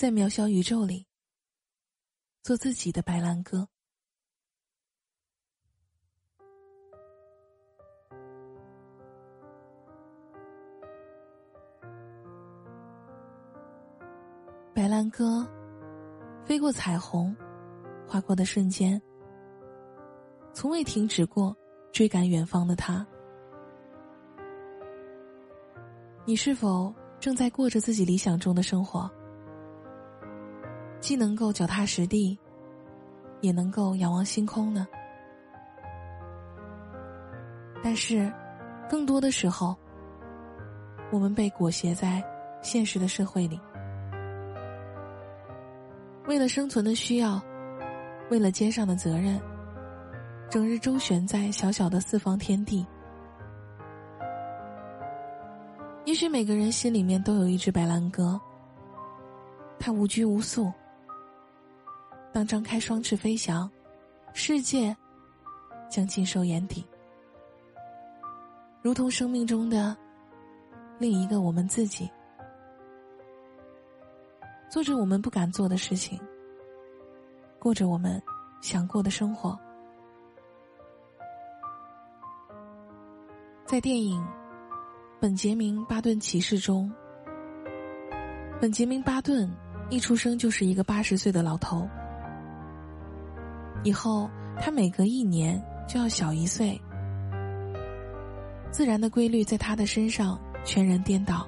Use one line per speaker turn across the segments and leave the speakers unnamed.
在渺小宇宙里，做自己的白兰鸽。白兰鸽飞过彩虹，划过的瞬间，从未停止过追赶远方的他。你是否正在过着自己理想中的生活？既能够脚踏实地，也能够仰望星空呢？但是，更多的时候，我们被裹挟在现实的社会里，为了生存的需要，为了肩上的责任，整日周旋在小小的四方天地。也许每个人心里面都有一只白兰鸽，它无拘无束。当张开双翅飞翔，世界将尽收眼底，如同生命中的另一个我们自己，做着我们不敢做的事情，过着我们想过的生活，在电影。本杰明·巴顿骑士中，本杰明·巴顿一出生就是一个八十岁的老头。以后他每隔一年就要小一岁，自然的规律在他的身上全然颠倒。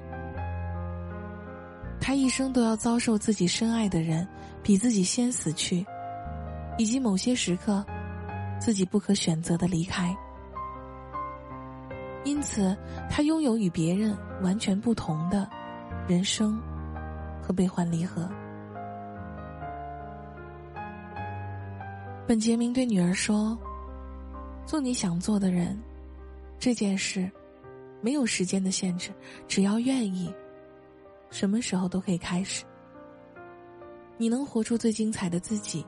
他一生都要遭受自己深爱的人比自己先死去，以及某些时刻自己不可选择的离开。因此，他拥有与别人完全不同的人生和悲欢离合。本杰明对女儿说：“做你想做的人，这件事没有时间的限制，只要愿意，什么时候都可以开始。你能活出最精彩的自己，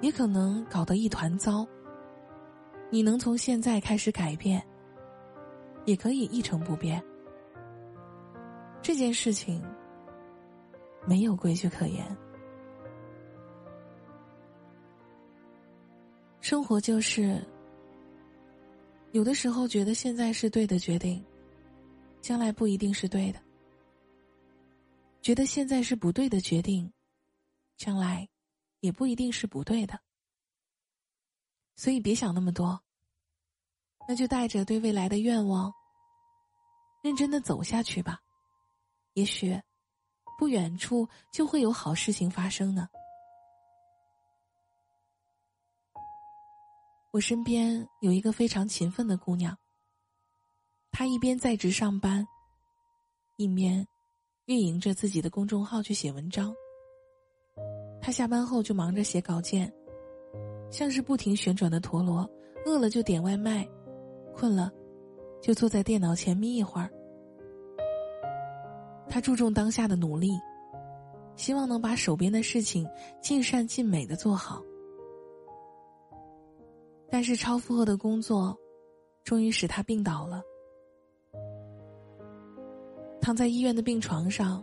也可能搞得一团糟。你能从现在开始改变。”也可以一成不变。这件事情没有规矩可言。生活就是，有的时候觉得现在是对的决定，将来不一定是对的；觉得现在是不对的决定，将来也不一定是不对的。所以别想那么多。那就带着对未来的愿望，认真的走下去吧。也许，不远处就会有好事情发生呢。我身边有一个非常勤奋的姑娘，她一边在职上班，一边运营着自己的公众号去写文章。她下班后就忙着写稿件，像是不停旋转的陀螺，饿了就点外卖。困了，就坐在电脑前眯一会儿。她注重当下的努力，希望能把手边的事情尽善尽美的做好。但是超负荷的工作，终于使他病倒了。躺在医院的病床上，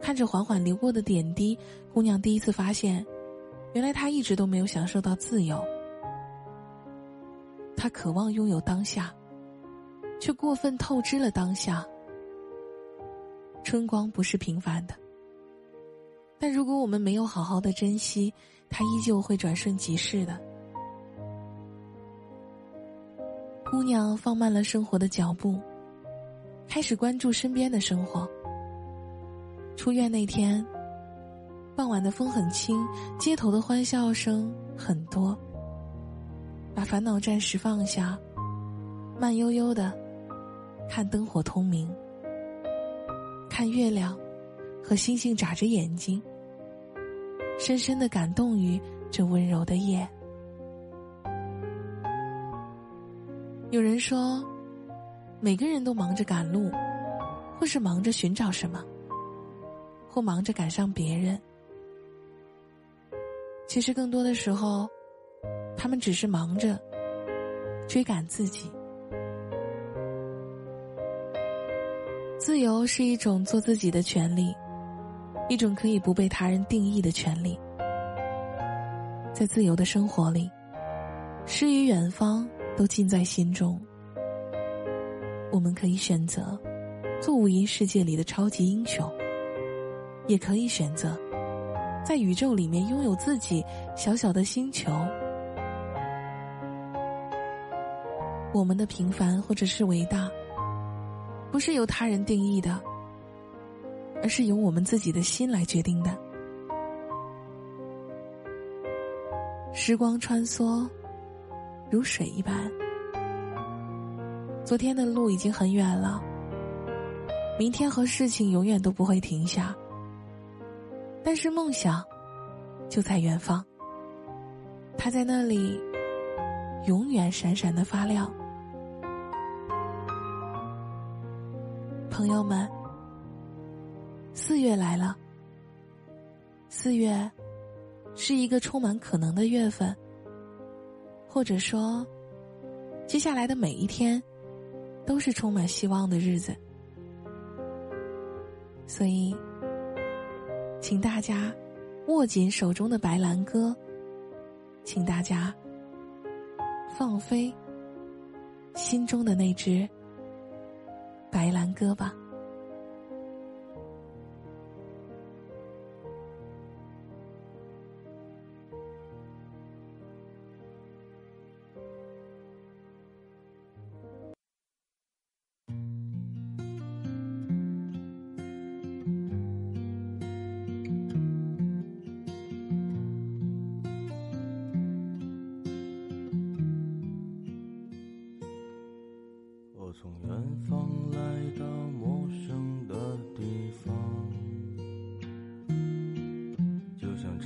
看着缓缓流过的点滴，姑娘第一次发现，原来她一直都没有享受到自由。他渴望拥有当下，却过分透支了当下。春光不是平凡的，但如果我们没有好好的珍惜，它依旧会转瞬即逝的。姑娘放慢了生活的脚步，开始关注身边的生活。出院那天，傍晚的风很轻，街头的欢笑声很多。把烦恼暂时放下，慢悠悠的看灯火通明，看月亮和星星眨着眼睛，深深的感动于这温柔的夜。有人说，每个人都忙着赶路，或是忙着寻找什么，或忙着赶上别人。其实更多的时候。他们只是忙着追赶自己。自由是一种做自己的权利，一种可以不被他人定义的权利。在自由的生活里，诗与远方都尽在心中。我们可以选择做无垠世界里的超级英雄，也可以选择在宇宙里面拥有自己小小的星球。我们的平凡或者是伟大，不是由他人定义的，而是由我们自己的心来决定的。时光穿梭，如水一般。昨天的路已经很远了，明天和事情永远都不会停下。但是梦想就在远方，它在那里，永远闪闪的发亮。朋友们，四月来了。四月是一个充满可能的月份，或者说，接下来的每一天都是充满希望的日子。所以，请大家握紧手中的白兰鸽，请大家放飞心中的那只。白兰鸽吧。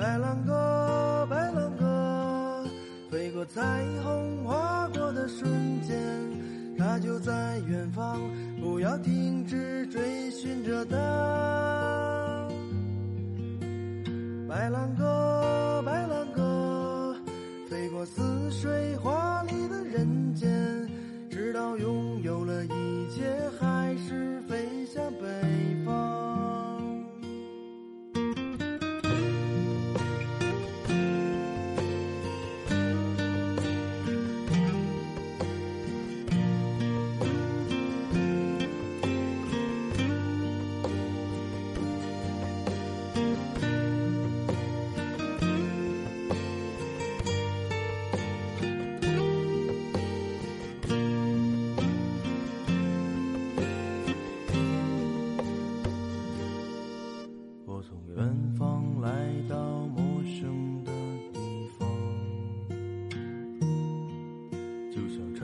白兰鸽，白兰鸽，飞过彩虹，划过的瞬间，它就在远方，不要停止追寻着它。白兰鸽，白兰鸽，飞过似水。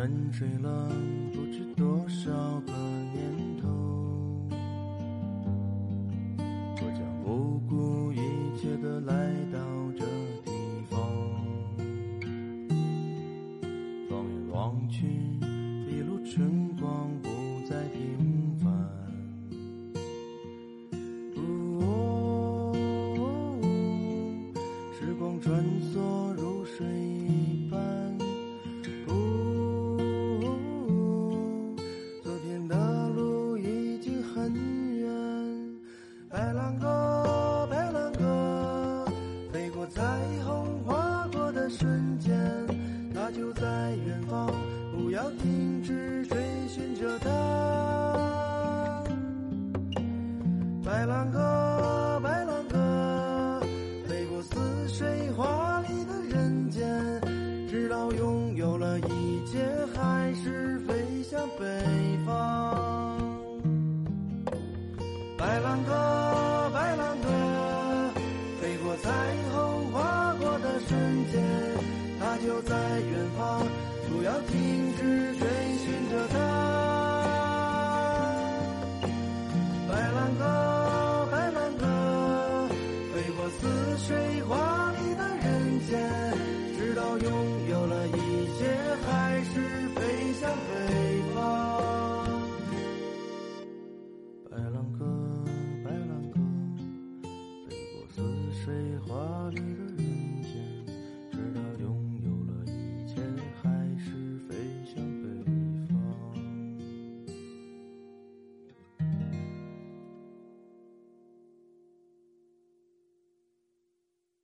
沉睡了不知多少个年头，我将不顾一切的来到这地方，放眼望去，一路春光不再停一切，还是飞向北方。白兰鸽，白兰鸽，飞过彩虹划过的瞬间，它就在远方，不要停止。